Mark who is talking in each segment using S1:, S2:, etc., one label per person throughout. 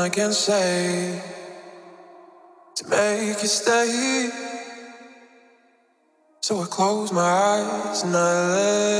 S1: I can say to make you stay. So I close my eyes and I lay.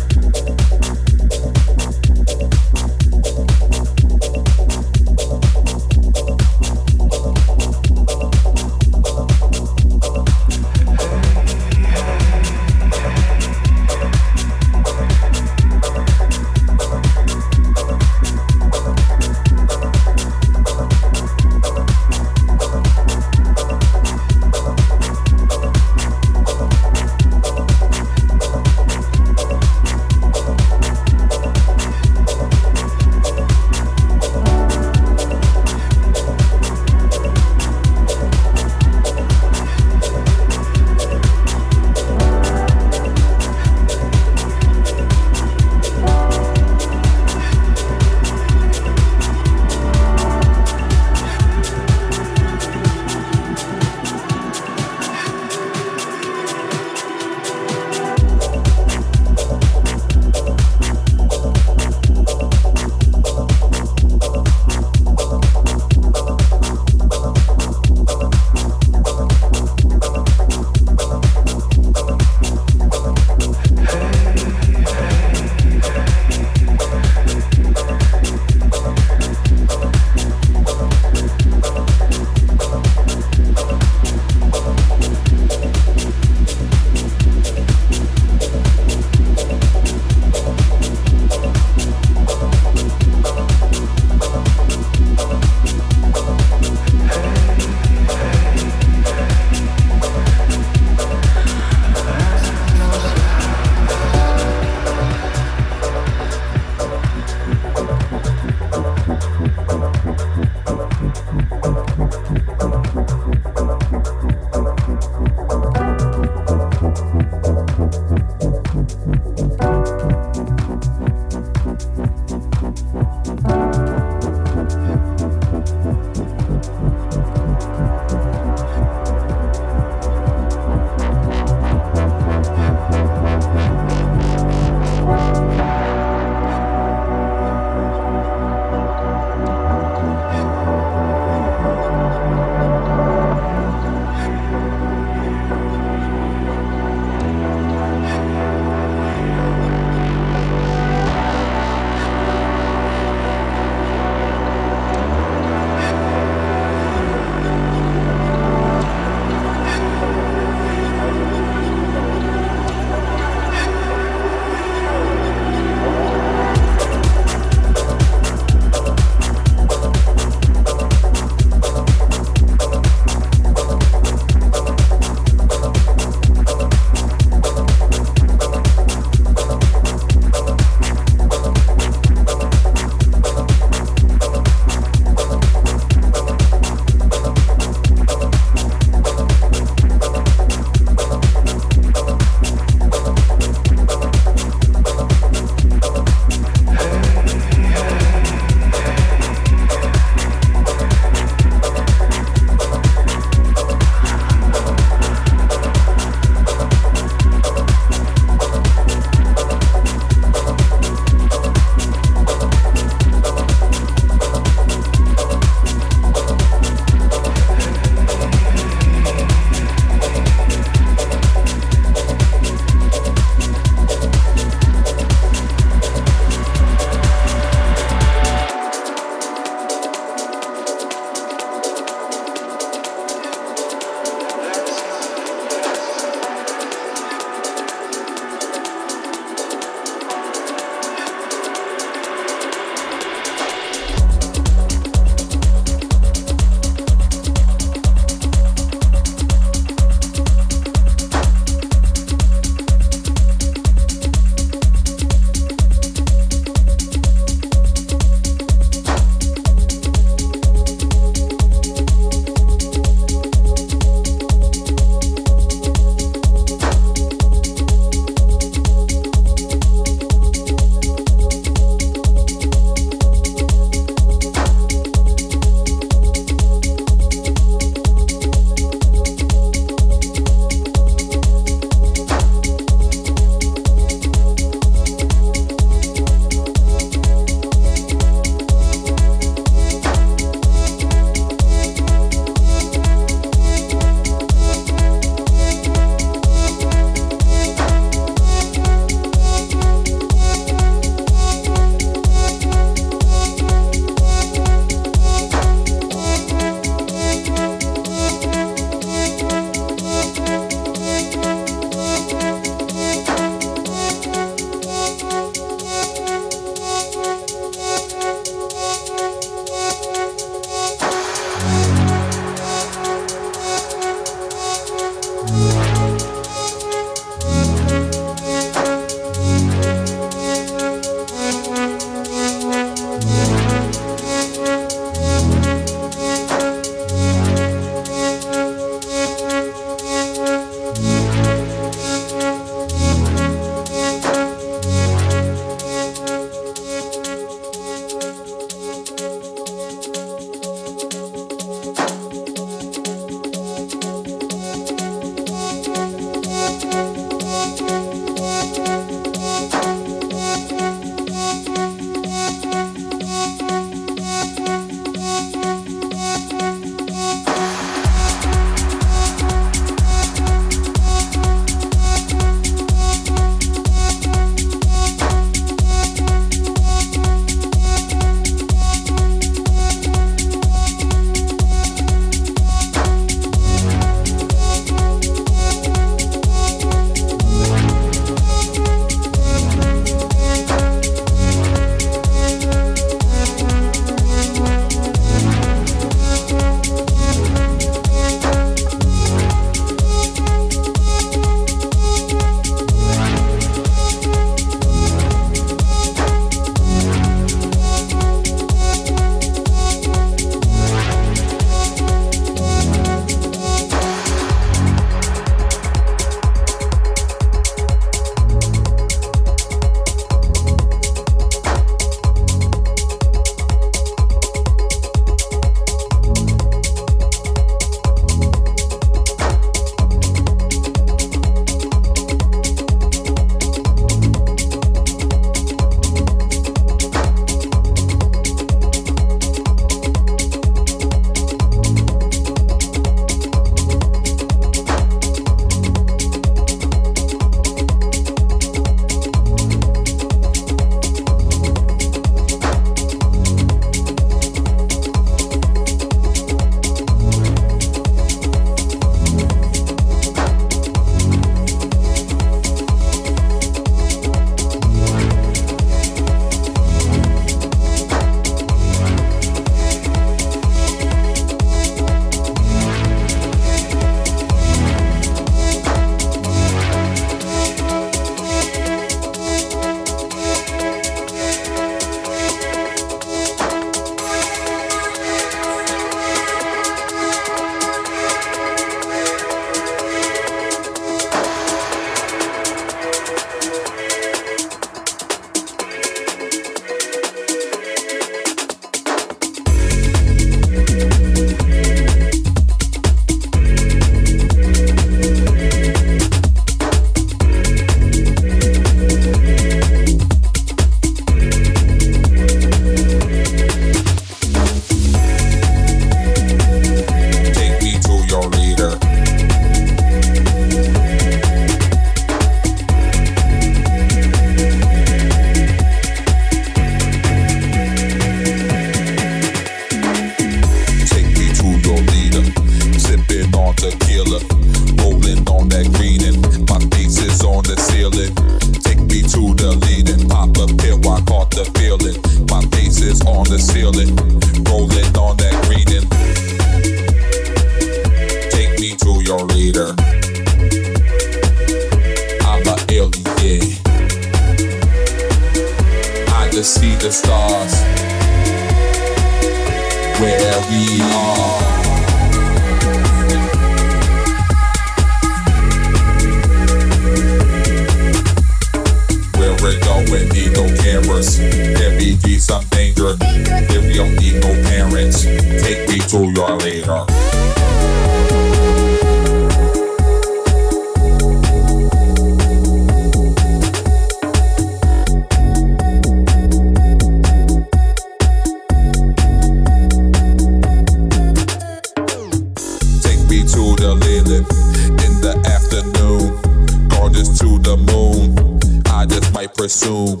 S2: Presume.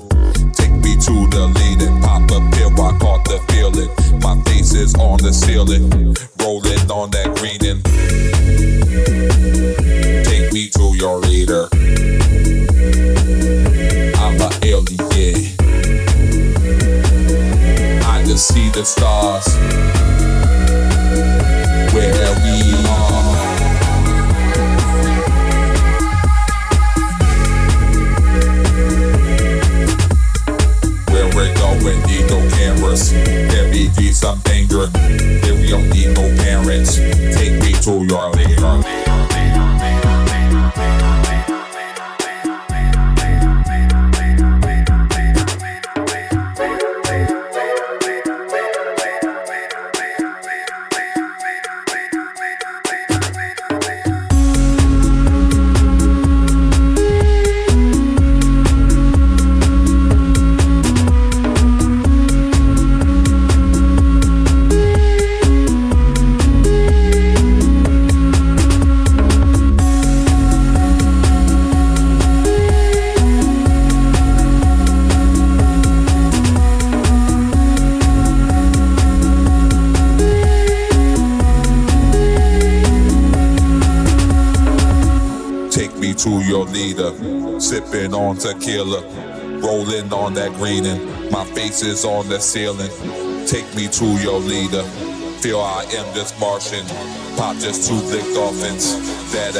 S2: Take me to the lead and Pop a pill, I caught the feeling. My face is on the ceiling. Rolling on that green and take me to your leader. I'm a alien. I just see the stars where we are. Going, need no cameras. There be some danger. If you don't need no parents, take me to your leader. On tequila, rolling on that green and my face is on the ceiling. Take me to your leader, feel I am just Martian, pop just two lick dolphins. That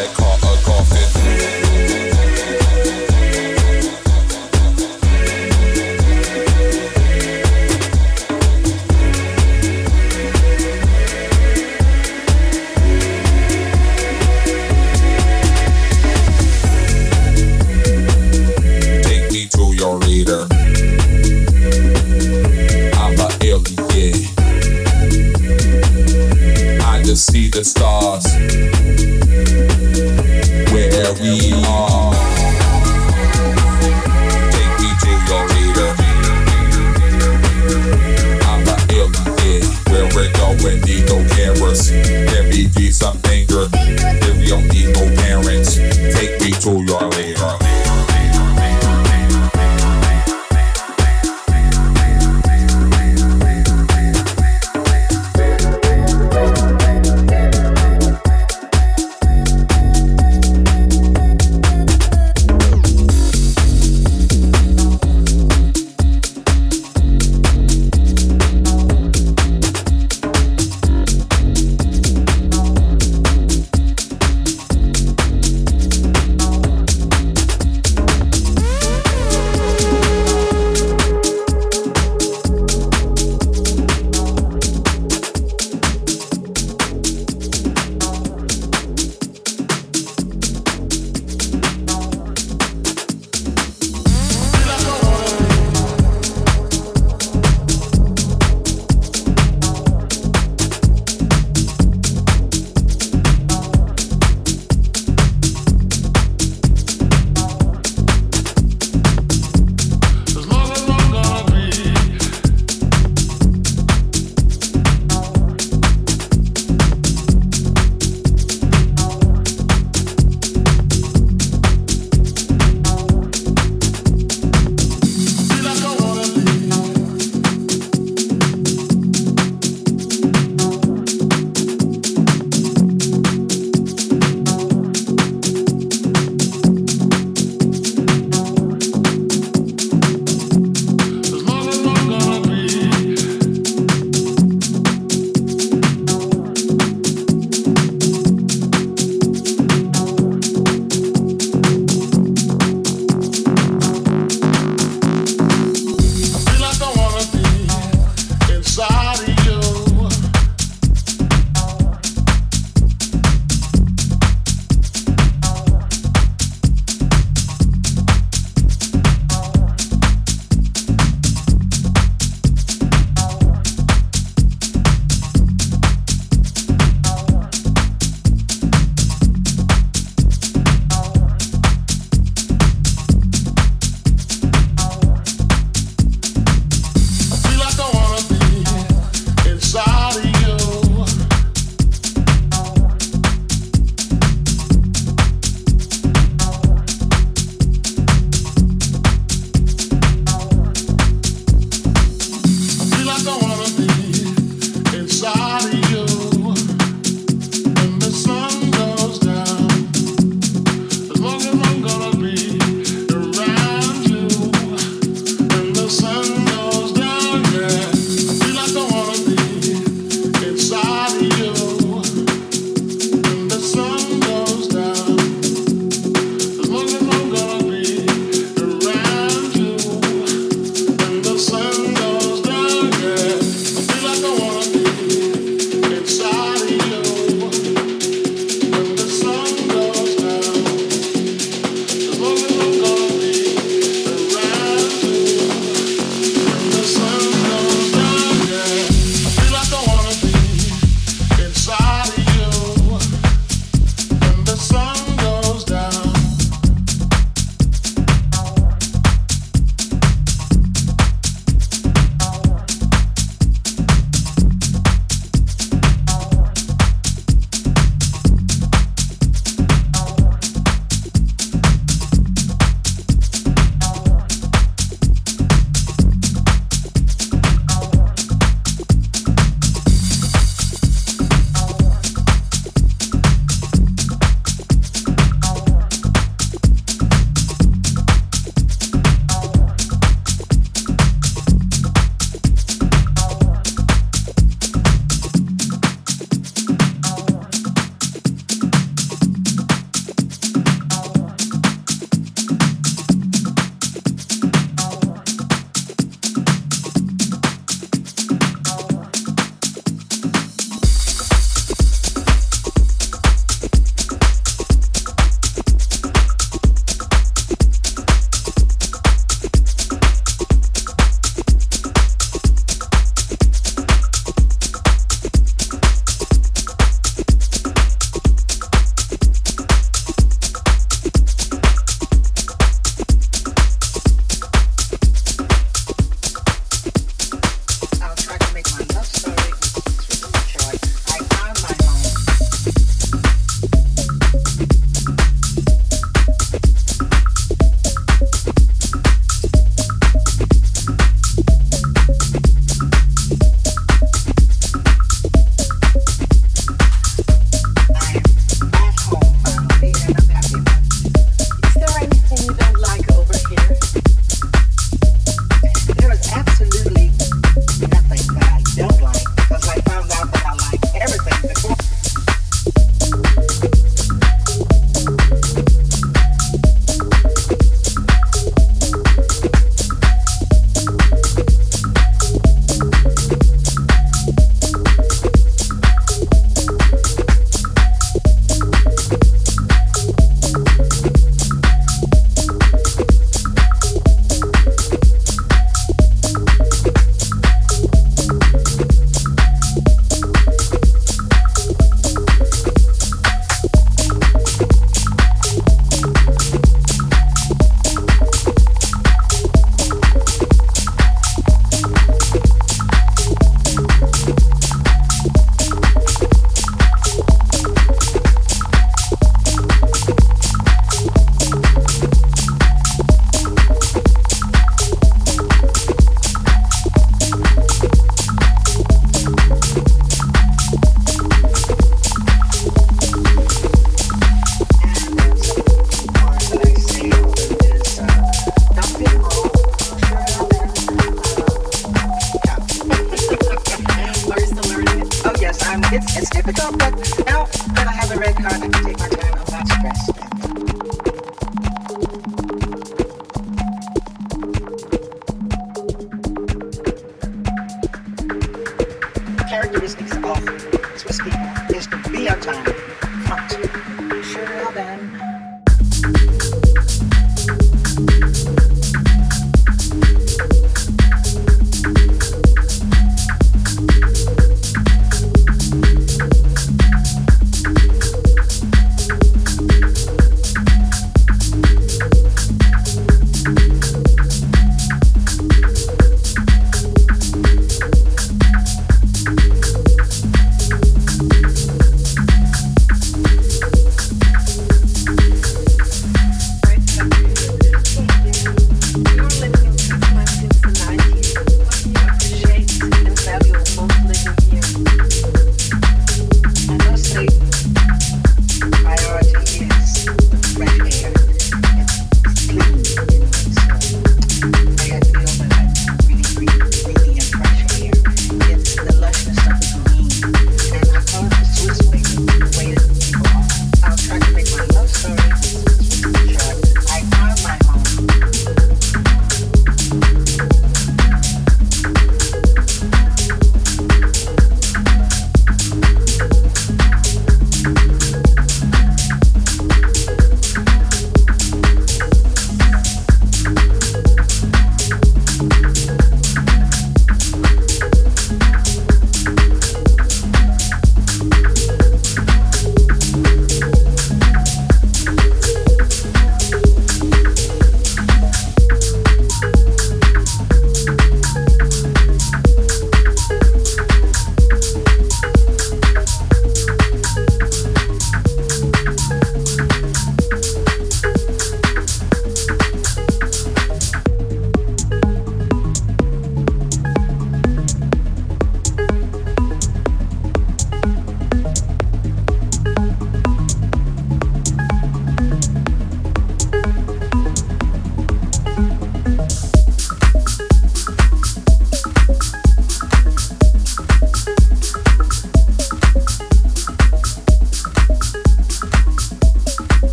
S2: It's to speak, is to be
S3: on time.